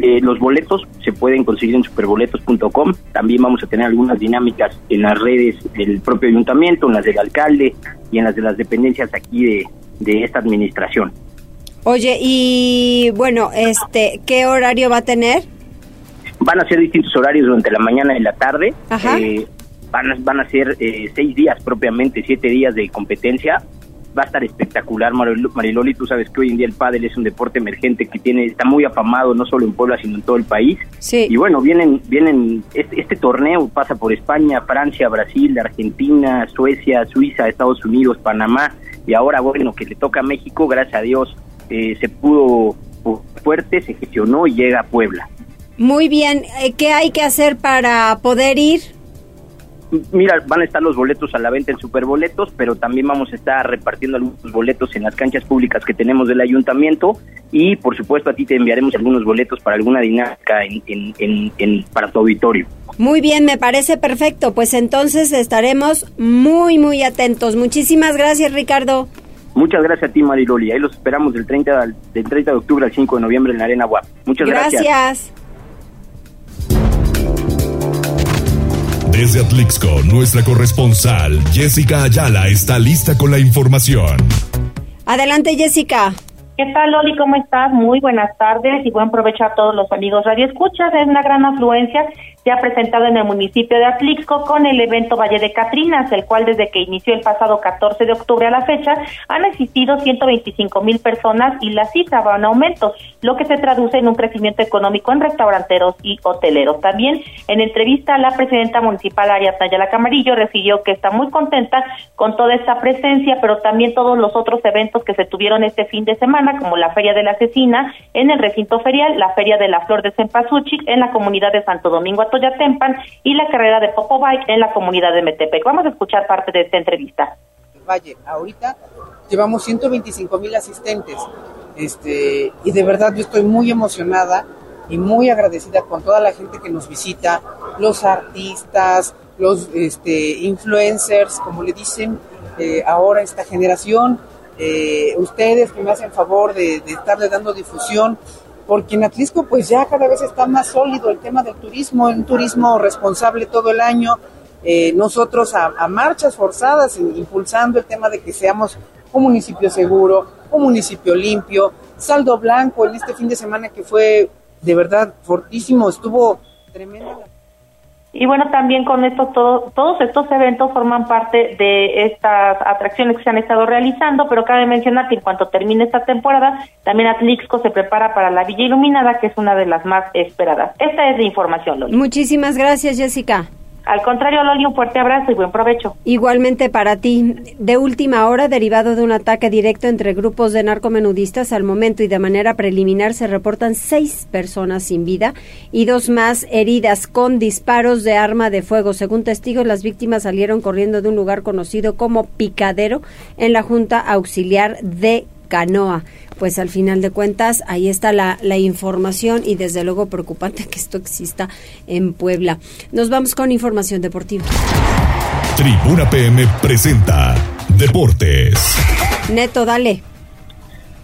Eh, los boletos se pueden conseguir en superboletos.com. También vamos a tener algunas dinámicas en las redes del propio ayuntamiento, en las del alcalde y en las de las dependencias aquí de, de esta administración. Oye, y bueno, este, ¿qué horario va a tener? Van a ser distintos horarios durante la mañana y la tarde. Ajá. Eh, van, a, van a ser eh, seis días propiamente, siete días de competencia. Va a estar espectacular, Maril- Mariloli. Tú sabes que hoy en día el pádel es un deporte emergente que tiene está muy afamado no solo en Puebla, sino en todo el país. Sí. Y bueno, vienen, vienen este, este torneo pasa por España, Francia, Brasil, Argentina, Suecia, Suiza, Estados Unidos, Panamá. Y ahora, bueno, que le toca a México, gracias a Dios, eh, se pudo fu- fuerte, se gestionó y llega a Puebla. Muy bien. Eh, ¿Qué hay que hacer para poder ir? mira, van a estar los boletos a la venta en Superboletos, pero también vamos a estar repartiendo algunos boletos en las canchas públicas que tenemos del ayuntamiento y por supuesto a ti te enviaremos algunos boletos para alguna dinámica en, en, en, para tu auditorio. Muy bien, me parece perfecto. Pues entonces estaremos muy, muy atentos. Muchísimas gracias, Ricardo. Muchas gracias a ti, Mariloli. Ahí los esperamos del 30, del 30 de octubre al 5 de noviembre en la Arena WAP. Muchas gracias. Gracias. Desde Atlixco, nuestra corresponsal Jessica Ayala está lista con la información. Adelante, Jessica. ¿Qué tal, Loli? ¿Cómo estás? Muy buenas tardes y buen provecho a todos los amigos Radio Escuchas. Es una gran afluencia ha presentado en el municipio de Atlixco con el evento Valle de Catrinas, el cual desde que inició el pasado 14 de octubre a la fecha han existido 125 mil personas y la cifra va en aumento, lo que se traduce en un crecimiento económico en restauranteros y hoteleros. También en entrevista la presidenta municipal Arias Nayala Camarillo refirió que está muy contenta con toda esta presencia, pero también todos los otros eventos que se tuvieron este fin de semana, como la Feria de la Asesina en el recinto ferial, la Feria de la Flor de Cempasúchil en la comunidad de Santo Domingo Tempan y la carrera de Popo Bike en la comunidad de Metepec. Vamos a escuchar parte de esta entrevista. Valle, ahorita llevamos 125 mil asistentes este, y de verdad yo estoy muy emocionada y muy agradecida con toda la gente que nos visita, los artistas, los este, influencers, como le dicen eh, ahora esta generación, eh, ustedes que me hacen favor de, de estarle dando difusión porque en Atlisco pues ya cada vez está más sólido el tema del turismo, un turismo responsable todo el año, eh, nosotros a, marchas forzadas impulsando el tema de que seamos un municipio seguro, un municipio limpio, saldo blanco en este fin de semana que fue de verdad fortísimo, estuvo tremenda y bueno, también con esto, todo, todos estos eventos forman parte de estas atracciones que se han estado realizando, pero cabe mencionar que en cuanto termine esta temporada, también Atlixco se prepara para la Villa Iluminada, que es una de las más esperadas. Esta es la información, Loli. Muchísimas gracias, Jessica. Al contrario, Loli, un fuerte abrazo y buen provecho. Igualmente para ti. De última hora, derivado de un ataque directo entre grupos de narcomenudistas, al momento y de manera preliminar se reportan seis personas sin vida y dos más heridas con disparos de arma de fuego. Según testigos, las víctimas salieron corriendo de un lugar conocido como Picadero en la Junta Auxiliar de Canoa. Pues al final de cuentas, ahí está la, la, información y desde luego preocupante [laughs] que esto exista en Puebla. Nos vamos con información deportiva. Tribuna PM presenta Deportes. Neto, dale.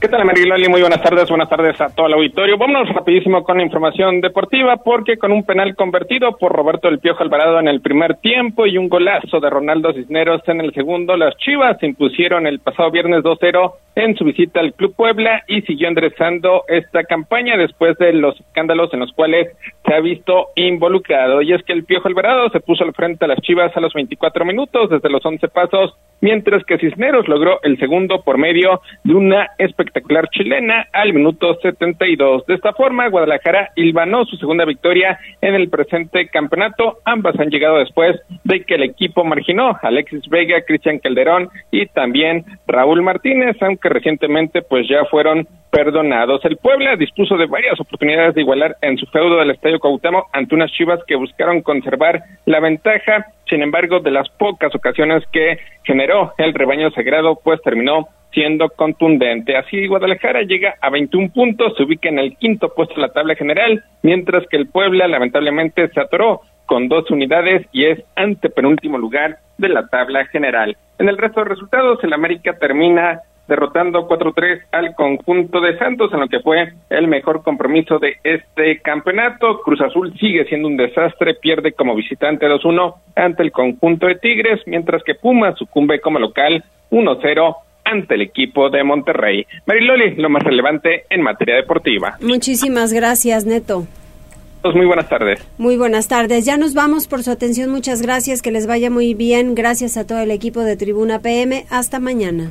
¿Qué tal, Mariloli? Muy buenas tardes, buenas tardes a todo el auditorio. Vámonos rapidísimo con la información deportiva, porque con un penal convertido por Roberto El Piojo Alvarado en el primer tiempo y un golazo de Ronaldo Cisneros en el segundo, las Chivas se impusieron el pasado viernes 2-0 en su visita al Club Puebla y siguió enderezando esta campaña después de los escándalos en los cuales se ha visto involucrado. Y es que El Piojo Alvarado se puso al frente a las Chivas a los 24 minutos desde los 11 pasos, mientras que Cisneros logró el segundo por medio de una espectacular espectacular chilena al minuto 72. De esta forma, Guadalajara ilvanó su segunda victoria en el presente campeonato. Ambas han llegado después de que el equipo marginó a Alexis Vega, Cristian Calderón y también Raúl Martínez, aunque recientemente pues ya fueron perdonados. El Puebla dispuso de varias oportunidades de igualar en su feudo del Estadio Cuauhtémoc ante unas Chivas que buscaron conservar la ventaja. Sin embargo, de las pocas ocasiones que generó el rebaño sagrado, pues terminó siendo contundente. Así Guadalajara llega a 21 puntos, se ubica en el quinto puesto de la tabla general, mientras que el Puebla lamentablemente se atoró con dos unidades y es ante penúltimo lugar de la tabla general. En el resto de resultados, el América termina derrotando 4-3 al conjunto de Santos en lo que fue el mejor compromiso de este campeonato. Cruz Azul sigue siendo un desastre, pierde como visitante 2-1 ante el conjunto de Tigres, mientras que Puma sucumbe como local 1-0 ante el equipo de Monterrey. Mariloli, lo más relevante en materia deportiva. Muchísimas gracias, Neto. Pues muy buenas tardes. Muy buenas tardes. Ya nos vamos por su atención. Muchas gracias. Que les vaya muy bien. Gracias a todo el equipo de Tribuna PM. Hasta mañana.